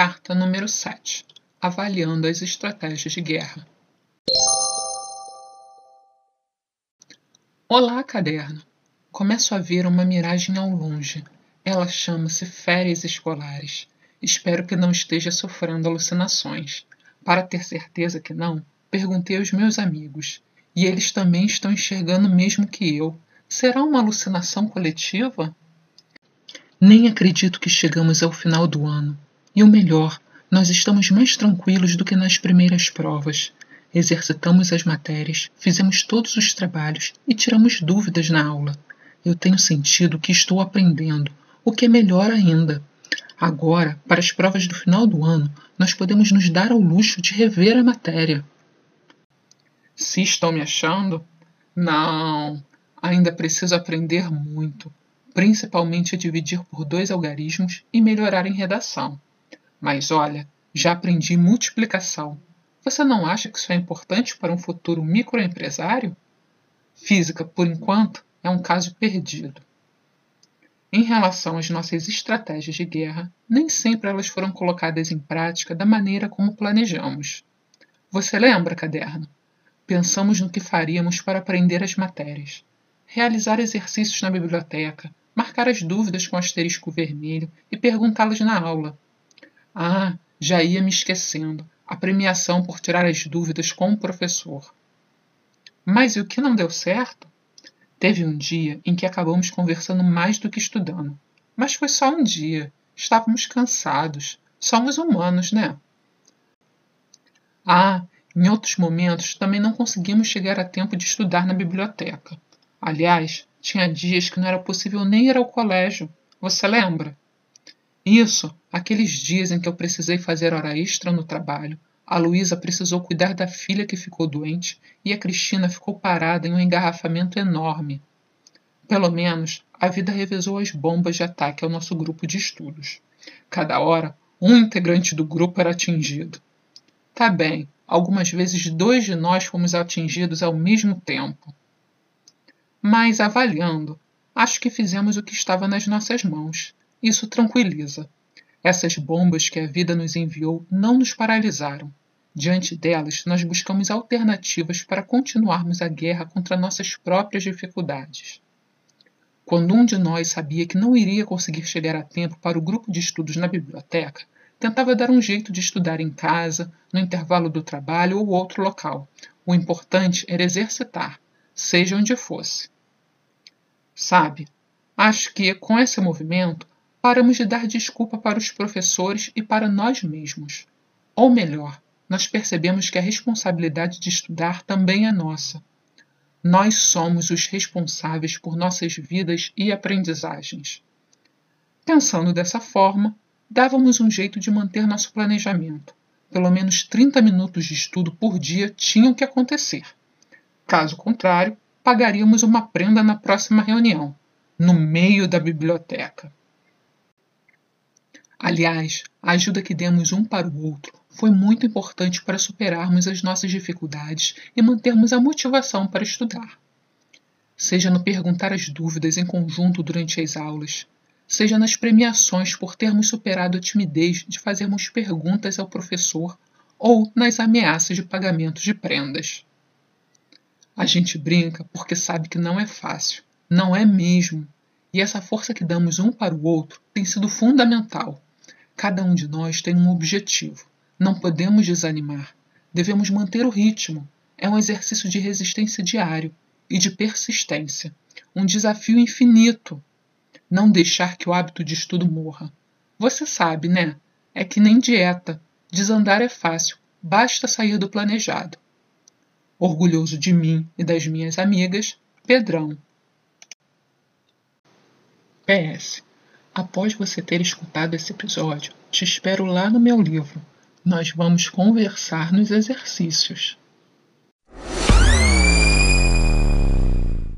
Carta número 7 Avaliando as estratégias de guerra. Olá, caderno! Começo a ver uma miragem ao longe. Ela chama-se férias escolares. Espero que não esteja sofrendo alucinações. Para ter certeza que não, perguntei aos meus amigos. E eles também estão enxergando o mesmo que eu. Será uma alucinação coletiva? Nem acredito que chegamos ao final do ano. E o melhor, nós estamos mais tranquilos do que nas primeiras provas. Exercitamos as matérias, fizemos todos os trabalhos e tiramos dúvidas na aula. Eu tenho sentido que estou aprendendo, o que é melhor ainda. Agora, para as provas do final do ano, nós podemos nos dar ao luxo de rever a matéria. Se estão me achando? Não, ainda preciso aprender muito, principalmente a dividir por dois algarismos e melhorar em redação. Mas olha, já aprendi multiplicação. Você não acha que isso é importante para um futuro microempresário? Física, por enquanto, é um caso perdido. Em relação às nossas estratégias de guerra, nem sempre elas foram colocadas em prática da maneira como planejamos. Você lembra, caderno? Pensamos no que faríamos para aprender as matérias, realizar exercícios na biblioteca, marcar as dúvidas com asterisco vermelho e perguntá-las na aula. Ah, já ia me esquecendo. A premiação por tirar as dúvidas com o professor. Mas e o que não deu certo? Teve um dia em que acabamos conversando mais do que estudando. Mas foi só um dia. Estávamos cansados. Somos humanos, né? Ah, em outros momentos também não conseguimos chegar a tempo de estudar na biblioteca. Aliás, tinha dias que não era possível nem ir ao colégio. Você lembra? Isso, aqueles dias em que eu precisei fazer hora extra no trabalho, a Luísa precisou cuidar da filha que ficou doente e a Cristina ficou parada em um engarrafamento enorme. Pelo menos, a vida revezou as bombas de ataque ao nosso grupo de estudos. Cada hora, um integrante do grupo era atingido. Tá bem, algumas vezes dois de nós fomos atingidos ao mesmo tempo. Mas, avaliando, acho que fizemos o que estava nas nossas mãos isso tranquiliza. Essas bombas que a vida nos enviou não nos paralisaram. Diante delas, nós buscamos alternativas para continuarmos a guerra contra nossas próprias dificuldades. Quando um de nós sabia que não iria conseguir chegar a tempo para o grupo de estudos na biblioteca, tentava dar um jeito de estudar em casa, no intervalo do trabalho ou outro local. O importante era exercitar, seja onde fosse. Sabe, acho que com esse movimento paramos de dar desculpa para os professores e para nós mesmos. Ou melhor, nós percebemos que a responsabilidade de estudar também é nossa. Nós somos os responsáveis por nossas vidas e aprendizagens. Pensando dessa forma, dávamos um jeito de manter nosso planejamento. Pelo menos 30 minutos de estudo por dia tinham que acontecer. Caso contrário, pagaríamos uma prenda na próxima reunião, no meio da biblioteca. Aliás, a ajuda que demos um para o outro foi muito importante para superarmos as nossas dificuldades e mantermos a motivação para estudar. Seja no perguntar as dúvidas em conjunto durante as aulas, seja nas premiações por termos superado a timidez de fazermos perguntas ao professor ou nas ameaças de pagamento de prendas. A gente brinca porque sabe que não é fácil, não é mesmo, e essa força que damos um para o outro tem sido fundamental Cada um de nós tem um objetivo. Não podemos desanimar. Devemos manter o ritmo. É um exercício de resistência diário e de persistência. Um desafio infinito. Não deixar que o hábito de estudo morra. Você sabe, né? É que nem dieta. Desandar é fácil, basta sair do planejado. Orgulhoso de mim e das minhas amigas, Pedrão. PS. Após você ter escutado esse episódio, te espero lá no meu livro. Nós vamos conversar nos exercícios.